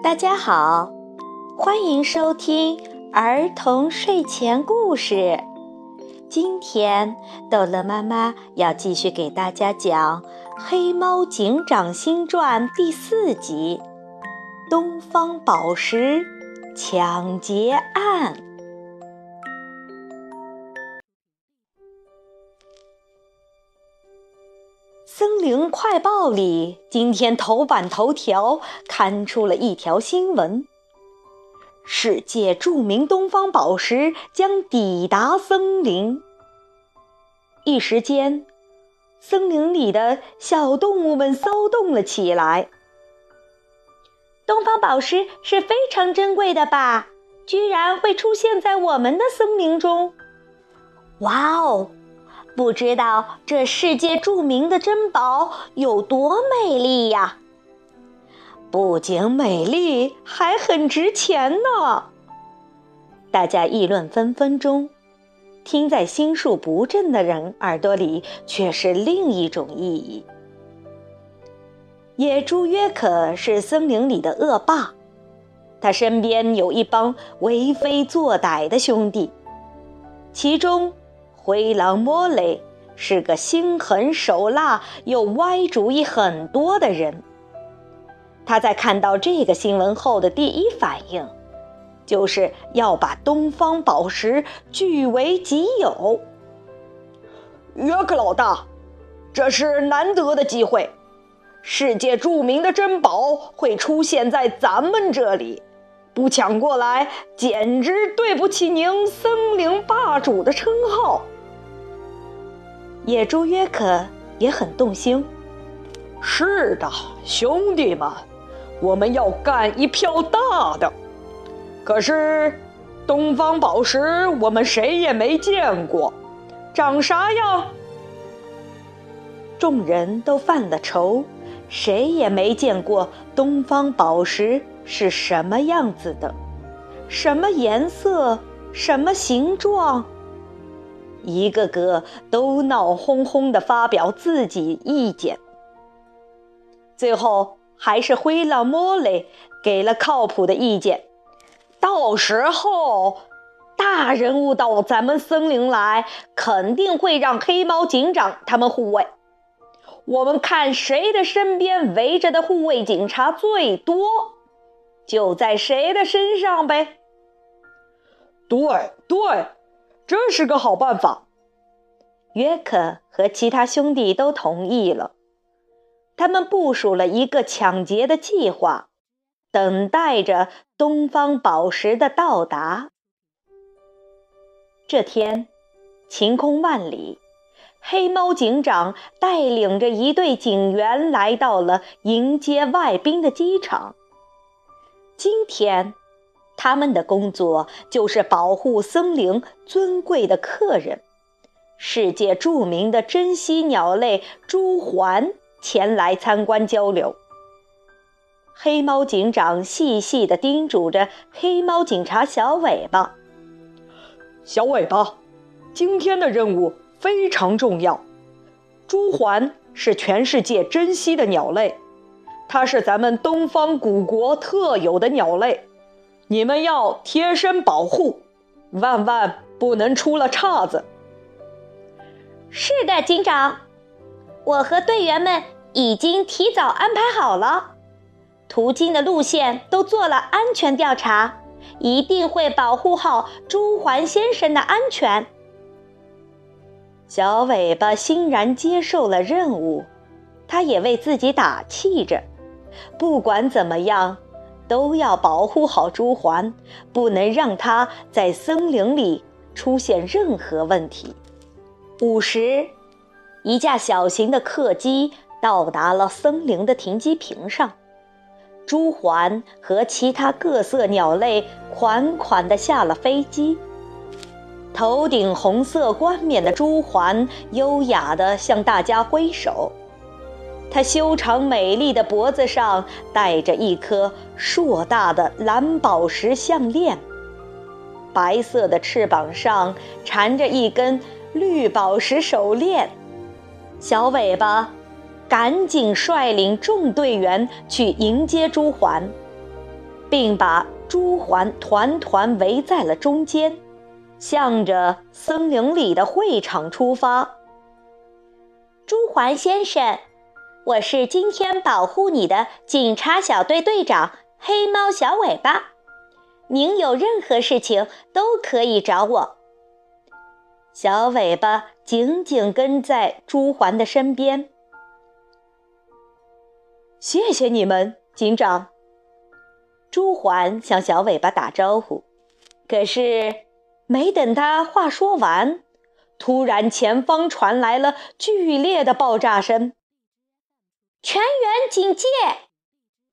大家好，欢迎收听儿童睡前故事。今天豆乐妈妈要继续给大家讲《黑猫警长新传》第四集《东方宝石抢劫案》。森林快报里，今天头版头条刊出了一条新闻：世界著名东方宝石将抵达森林。一时间，森林里的小动物们骚动了起来。东方宝石是非常珍贵的吧？居然会出现在我们的森林中！哇哦！不知道这世界著名的珍宝有多美丽呀！不仅美丽，还很值钱呢。大家议论纷纷中，听在心术不正的人耳朵里却是另一种意义。野猪约克是森林里的恶霸，他身边有一帮为非作歹的兄弟，其中。灰狼莫雷是个心狠手辣又歪主意很多的人。他在看到这个新闻后的第一反应，就是要把东方宝石据为己有。约克老大，这是难得的机会，世界著名的珍宝会出现在咱们这里。不抢过来，简直对不起您森林霸主的称号。野猪约可也很动心。是的，兄弟们，我们要干一票大的。可是，东方宝石我们谁也没见过，长啥样？众人都犯了愁，谁也没见过东方宝石是什么样子的，什么颜色，什么形状。一个个都闹哄哄地发表自己意见，最后还是灰狼莫雷给了靠谱的意见。到时候，大人物到咱们森林来，肯定会让黑猫警长他们护卫。我们看谁的身边围着的护卫警察最多，就在谁的身上呗。对对。这是个好办法，约克和其他兄弟都同意了。他们部署了一个抢劫的计划，等待着东方宝石的到达。这天，晴空万里，黑猫警长带领着一队警员来到了迎接外宾的机场。今天。他们的工作就是保护森林尊贵的客人。世界著名的珍稀鸟类朱鹮前来参观交流。黑猫警长细细地叮嘱着黑猫警察小尾巴：“小尾巴，今天的任务非常重要。朱鹮是全世界珍稀的鸟类，它是咱们东方古国特有的鸟类。”你们要贴身保护，万万不能出了岔子。是的，警长，我和队员们已经提早安排好了，途经的路线都做了安全调查，一定会保护好朱环先生的安全。小尾巴欣然接受了任务，他也为自己打气着。不管怎么样。都要保护好朱鹮，不能让它在森林里出现任何问题。午时，一架小型的客机到达了森林的停机坪上，朱鹮和其他各色鸟类款款地下了飞机。头顶红色冠冕的朱鹮优雅地向大家挥手。它修长美丽的脖子上戴着一颗硕大的蓝宝石项链，白色的翅膀上缠着一根绿宝石手链。小尾巴赶紧率领众队员去迎接朱鹮。并把朱鹮团团围在了中间，向着森林里的会场出发。朱鹮先生，我是今天保护你的警察小队队长黑猫小尾巴，您有任何事情都可以找我。小尾巴紧紧跟在朱鹮的身边。谢谢你们，警长。朱鹮向小尾巴打招呼，可是没等他话说完，突然前方传来了剧烈的爆炸声。全员警戒！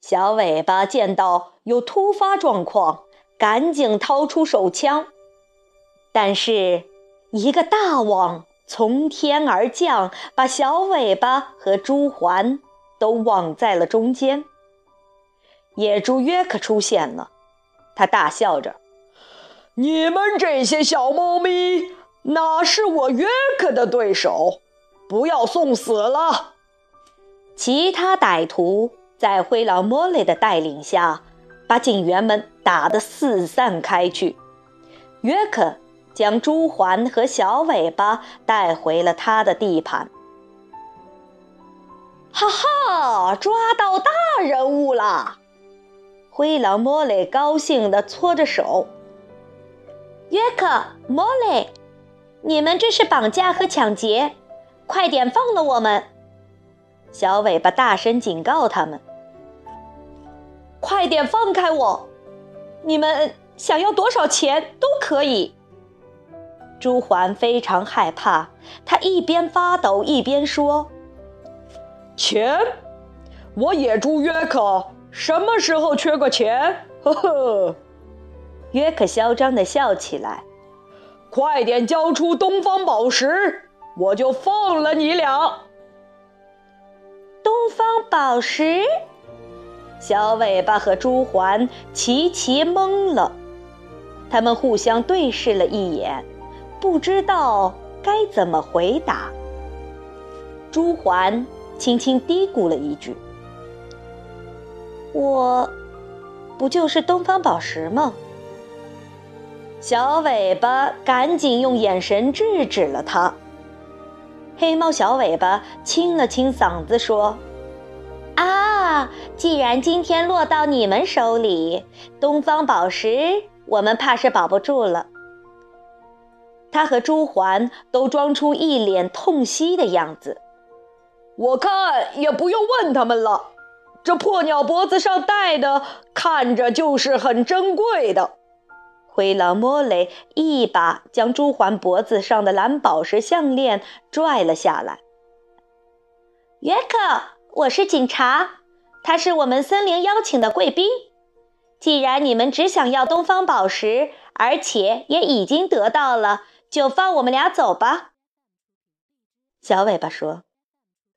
小尾巴见到有突发状况，赶紧掏出手枪，但是一个大网从天而降，把小尾巴和朱鹮都网在了中间。野猪约克出现了，他大笑着：“你们这些小猫咪，哪是我约克的对手？不要送死了！”其他歹徒在灰狼莫雷的带领下，把警员们打得四散开去。约克将朱环和小尾巴带回了他的地盘。哈哈，抓到大人物了！灰狼莫雷高兴地搓着手。约克、莫雷，你们这是绑架和抢劫，快点放了我们！小尾巴大声警告他们：“快点放开我！你们想要多少钱都可以。”朱鹮非常害怕，他一边发抖一边说：“钱，我野猪约克。”什么时候缺过钱？呵呵，约克嚣张地笑起来。快点交出东方宝石，我就放了你俩。东方宝石？小尾巴和朱鹮齐齐懵了，他们互相对视了一眼，不知道该怎么回答。朱鹮轻轻嘀咕了一句。我，不就是东方宝石吗？小尾巴赶紧用眼神制止了他。黑猫小尾巴清了清嗓子说：“啊，既然今天落到你们手里，东方宝石我们怕是保不住了。”他和朱桓都装出一脸痛惜的样子。我看也不用问他们了。这破鸟脖子上戴的，看着就是很珍贵的。灰狼莫雷一把将朱桓脖子上的蓝宝石项链拽了下来。约克，我是警察，他是我们森林邀请的贵宾。既然你们只想要东方宝石，而且也已经得到了，就放我们俩走吧。小尾巴说。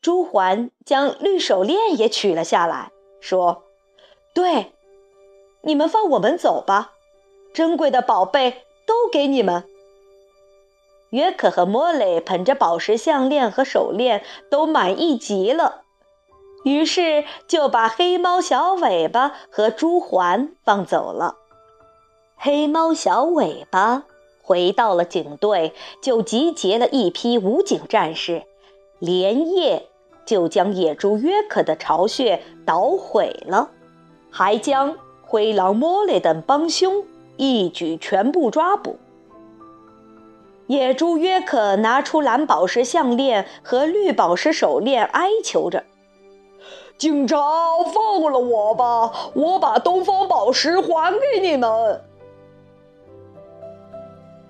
朱鹮将绿手链也取了下来，说：“对，你们放我们走吧，珍贵的宝贝都给你们。”约克和莫雷捧着宝石项链和手链，都满意极了，于是就把黑猫小尾巴和朱鹮放走了。黑猫小尾巴回到了警队，就集结了一批武警战士，连夜。就将野猪约克的巢穴捣毁了，还将灰狼莫雷等帮凶一举全部抓捕。野猪约克拿出蓝宝石项链和绿宝石手链，哀求着：“警察，放了我吧，我把东方宝石还给你们。”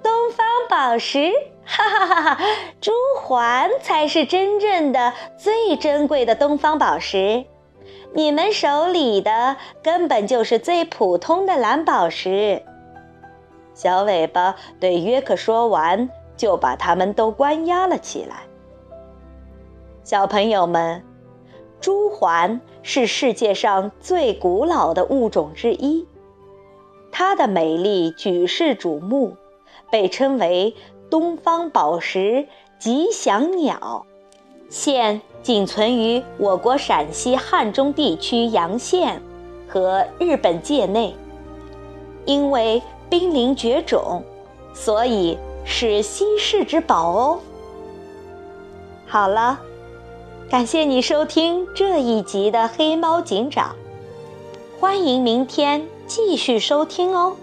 东方宝石。哈哈哈！哈朱环才是真正的最珍贵的东方宝石，你们手里的根本就是最普通的蓝宝石。小尾巴对约克说完，就把他们都关押了起来。小朋友们，朱鹮是世界上最古老的物种之一，它的美丽举世瞩目，被称为。东方宝石吉祥鸟，现仅存于我国陕西汉中地区洋县和日本界内。因为濒临绝种，所以是稀世之宝哦。好了，感谢你收听这一集的《黑猫警长》，欢迎明天继续收听哦。